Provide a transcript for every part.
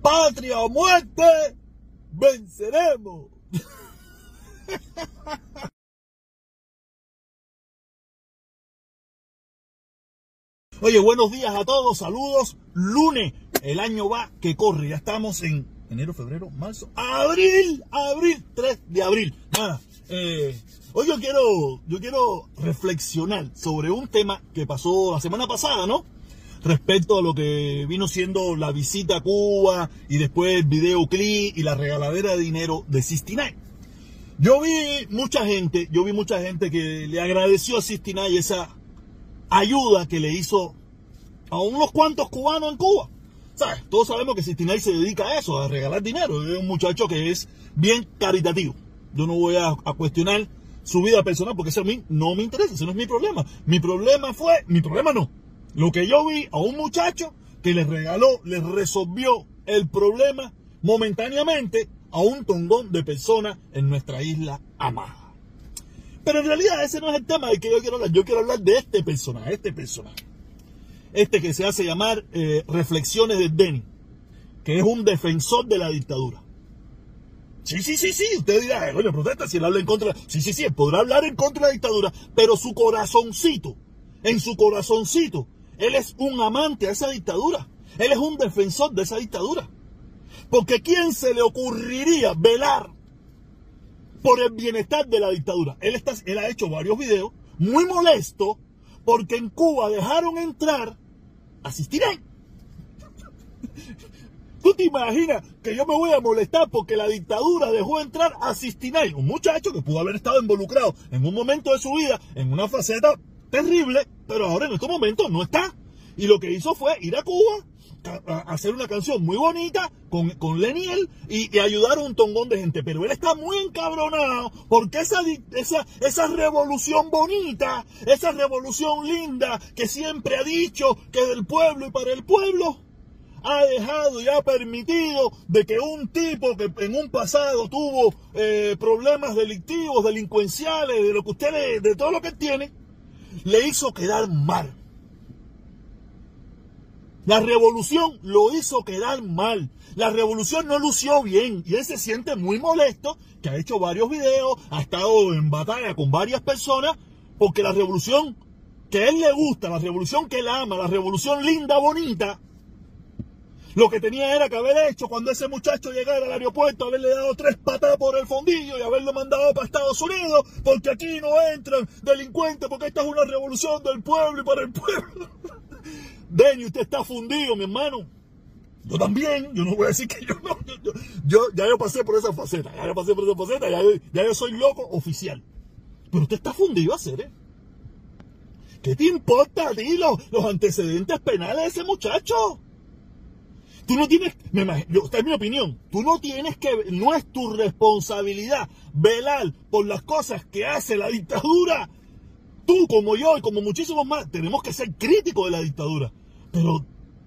patria o muerte, venceremos. Oye, buenos días a todos, saludos. Lunes, el año va que corre, ya estamos en enero, febrero, marzo, abril, abril, 3 de abril. Eh, hoy yo quiero, yo quiero reflexionar sobre un tema que pasó la semana pasada, ¿no? Respecto a lo que vino siendo la visita a Cuba y después el videoclip y la regaladera de dinero de 69. Yo vi mucha gente, yo vi mucha gente que le agradeció a 69 esa ayuda que le hizo a unos cuantos cubanos en Cuba. ¿Sabes? Todos sabemos que Sistinay se dedica a eso, a regalar dinero. Es un muchacho que es bien caritativo. Yo no voy a, a cuestionar su vida personal porque eso a mí no me interesa, ese no es mi problema. Mi problema fue, mi problema no. Lo que yo vi a un muchacho que le regaló, le resolvió el problema momentáneamente a un tongón de personas en nuestra isla amada. Pero en realidad ese no es el tema del que yo quiero hablar. Yo quiero hablar de este personaje, este personaje. Este que se hace llamar eh, Reflexiones de Denny, que es un defensor de la dictadura. Sí, sí, sí, sí, usted dirá, bueno, protesta si él habla en contra. Sí, sí, sí, él podrá hablar en contra de la dictadura, pero su corazoncito, en su corazoncito, él es un amante a esa dictadura. Él es un defensor de esa dictadura. Porque ¿quién se le ocurriría velar por el bienestar de la dictadura? Él, está, él ha hecho varios videos muy molesto porque en Cuba dejaron entrar a Sistinay. ¿Tú te imaginas que yo me voy a molestar porque la dictadura dejó entrar a Sistinay, un muchacho que pudo haber estado involucrado en un momento de su vida, en una faceta terrible, pero ahora en estos momentos no está? Y lo que hizo fue ir a Cuba, a hacer una canción muy bonita con, con Leniel y, ayudar a un tongón de gente. Pero él está muy encabronado porque esa, esa, esa revolución bonita, esa revolución linda que siempre ha dicho que del pueblo y para el pueblo, ha dejado y ha permitido de que un tipo que en un pasado tuvo eh, problemas delictivos, delincuenciales, de lo que usted de todo lo que tiene, le hizo quedar mal. La revolución lo hizo quedar mal. La revolución no lució bien y él se siente muy molesto, que ha hecho varios videos, ha estado en batalla con varias personas, porque la revolución que a él le gusta, la revolución que él ama, la revolución linda, bonita, lo que tenía era que haber hecho cuando ese muchacho llegara al aeropuerto, haberle dado tres patadas por el fondillo y haberlo mandado para Estados Unidos, porque aquí no entran delincuentes, porque esta es una revolución del pueblo y para el pueblo. Denny, usted está fundido, mi hermano. Yo también, yo no voy a decir que yo no. Yo, yo, ya yo pasé por esa faceta, ya yo pasé por esa faceta, ya, yo soy loco oficial. Pero usted está fundido a hacer, ¿eh? ¿Qué te importa a ti los antecedentes penales de ese muchacho? Tú no tienes, me imagino, esta es mi opinión, tú no tienes que, no es tu responsabilidad velar por las cosas que hace la dictadura. Tú como yo y como muchísimos más tenemos que ser críticos de la dictadura. Pero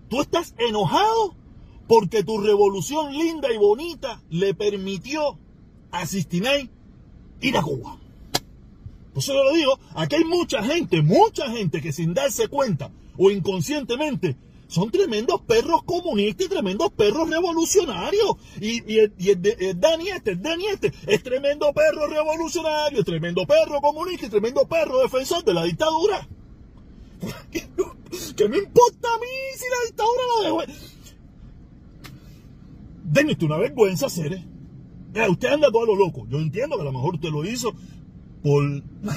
tú estás enojado porque tu revolución linda y bonita le permitió a Sistinay ir a Cuba. Por eso lo digo, aquí hay mucha gente, mucha gente que sin darse cuenta o inconscientemente son tremendos perros comunistas y tremendos perros revolucionarios. Y, y, y este, Dani este, es tremendo perro revolucionario, es tremendo perro comunista y tremendo perro defensor de la dictadura. ¿Qué, me importa a mí si la dictadura la esto es una vergüenza. Mira, usted anda todo a lo loco. Yo entiendo que a lo mejor usted lo hizo por...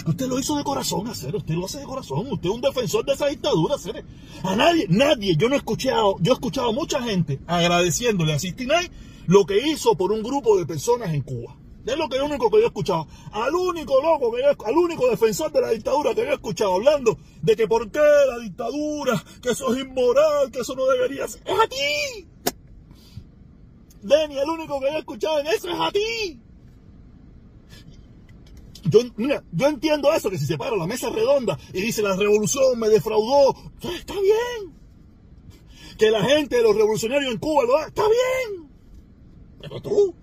Usted lo hizo de corazón, hacer, usted lo hace de corazón, usted es un defensor de esa dictadura, hacer. A nadie, nadie, yo no he escuchado, yo he escuchado a mucha gente agradeciéndole a Sistinay lo que hizo por un grupo de personas en Cuba. Es lo que único que yo he escuchado. Al único loco que al único defensor de la dictadura que yo he escuchado hablando de que por qué la dictadura, que eso es inmoral, que eso no debería ser. ¡Es a ti! Denny, el único que yo he escuchado en eso es a ti. Yo, mira, yo entiendo eso, que si se para la mesa redonda y dice la revolución me defraudó, está bien. Que la gente de los revolucionarios en Cuba lo haga, está bien. Pero tú,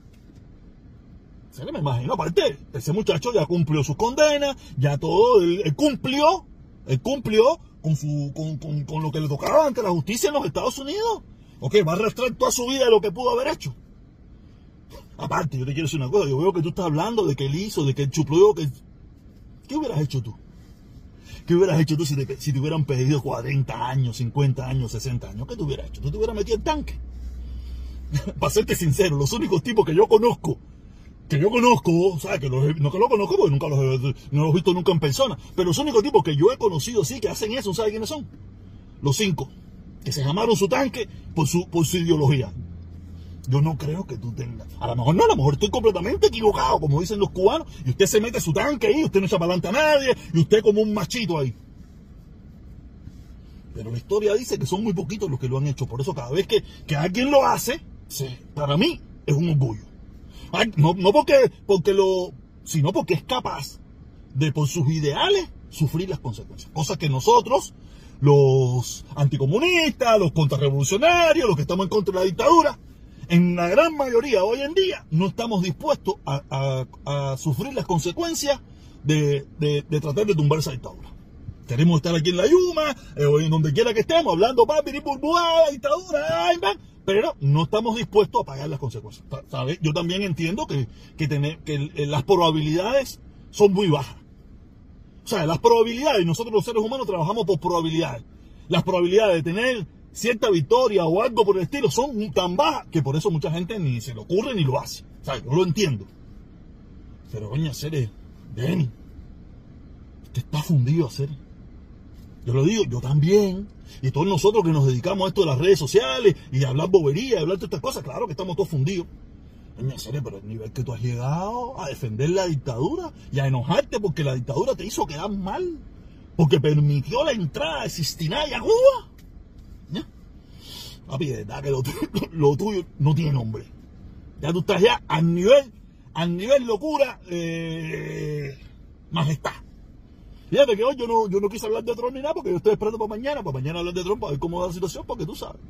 se me imagino, aparte, ese muchacho ya cumplió sus condenas, ya todo, él cumplió, él cumplió con, su, con, con, con, lo que le tocaba ante la justicia en los Estados Unidos. Ok, va a arrastrar toda su vida de lo que pudo haber hecho. Aparte, yo te quiero decir una cosa, yo veo que tú estás hablando de que él hizo, de que él chupló, que... ¿Qué hubieras hecho tú? ¿Qué hubieras hecho tú si te, hubieran pedido 40 años, 50 años, 60 años? ¿Qué te hubieras hecho? ¿Tú te hubieras metido en tanque? Para serte sincero, los únicos tipos que yo conozco, que yo conozco, ¿sabes? Que los, no que lo conozco porque nunca los he, los visto nunca en persona, pero los únicos tipos que yo he conocido, sí, que hacen eso, ¿sabes quiénes son? Los cinco, que se llamaron su tanque por su ideología. Yo no creo que tú tengas. A lo mejor no, a lo mejor estoy completamente equivocado, como dicen los cubanos, y usted se mete su tanque ahí, usted no echa para adelante a nadie, y usted como un machito ahí. Pero la historia dice que son muy poquitos los que lo han hecho. Por eso cada vez que, que alguien lo hace, para mí es un orgullo. no, no porque, porque lo, sino porque es capaz de por sus ideales sufrir las consecuencias. Cosa que nosotros, los anticomunistas, los contrarrevolucionarios, los que estamos en contra de la dictadura, en la gran mayoría hoy en día no estamos dispuestos a, sufrir las consecuencias de, tratar de tumbar esa dictadura. Queremos estar aquí en la Yuma, eh, o en donde quiera que estemos, hablando papi, burbuja, dictadura, pero no estamos dispuestos a pagar las consecuencias. ¿sabes? Yo también entiendo que, que, tener, que las probabilidades son muy bajas. O sea, las probabilidades, nosotros los seres humanos trabajamos por probabilidades. Las probabilidades de tener cierta victoria o algo por el estilo son tan bajas que por eso mucha gente ni se le ocurre ni lo hace. O sea, yo lo entiendo. Pero coño, hacer Denny, te está fundido a hacer. Yo lo digo, yo también. Y todos nosotros que nos dedicamos a esto de las redes sociales y a hablar bobería, y hablar de estas cosas, claro que estamos todos fundidos. Coño, serio, pero el nivel que tú has llegado a defender la dictadura y a enojarte porque la dictadura te hizo quedar mal, porque permitió la entrada de Sistina y a Cuba. Papi, de verdad que lo, tuyo no tiene nombre. Ya tú estás ya al nivel, al nivel locura, eh, majestad. Fíjate que hoy yo no, yo no quise hablar de Trump ni nada porque yo estoy esperando para mañana, para mañana hablar de Trump, para ver cómo va la situación, porque tú sabes.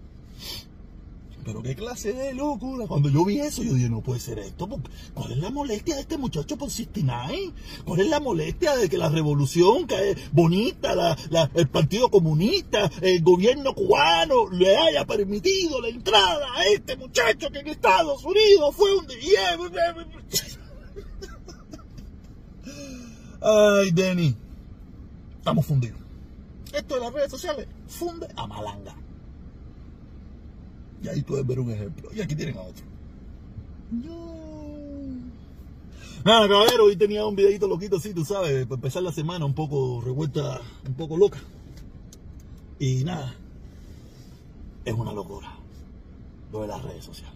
Pero qué clase de locura. Cuando yo vi eso, yo dije, no puede ser esto. ¿Cuál es la molestia de este muchacho por 69? ¿Cuál es la molestia de que la revolución, que es bonita, el Partido Comunista, el gobierno cubano, le haya permitido la entrada a este muchacho que en Estados Unidos fue un... Ay, Denny. Estamos fundidos. Esto de las redes sociales funde a malanga. Y ahí puedes ver un ejemplo. Y aquí tienen a otro. Nada, caballero, hoy tenía un videito loquito así, tú sabes, para empezar la semana un poco revuelta, un poco loca. Y nada, es una locura lo de las redes sociales.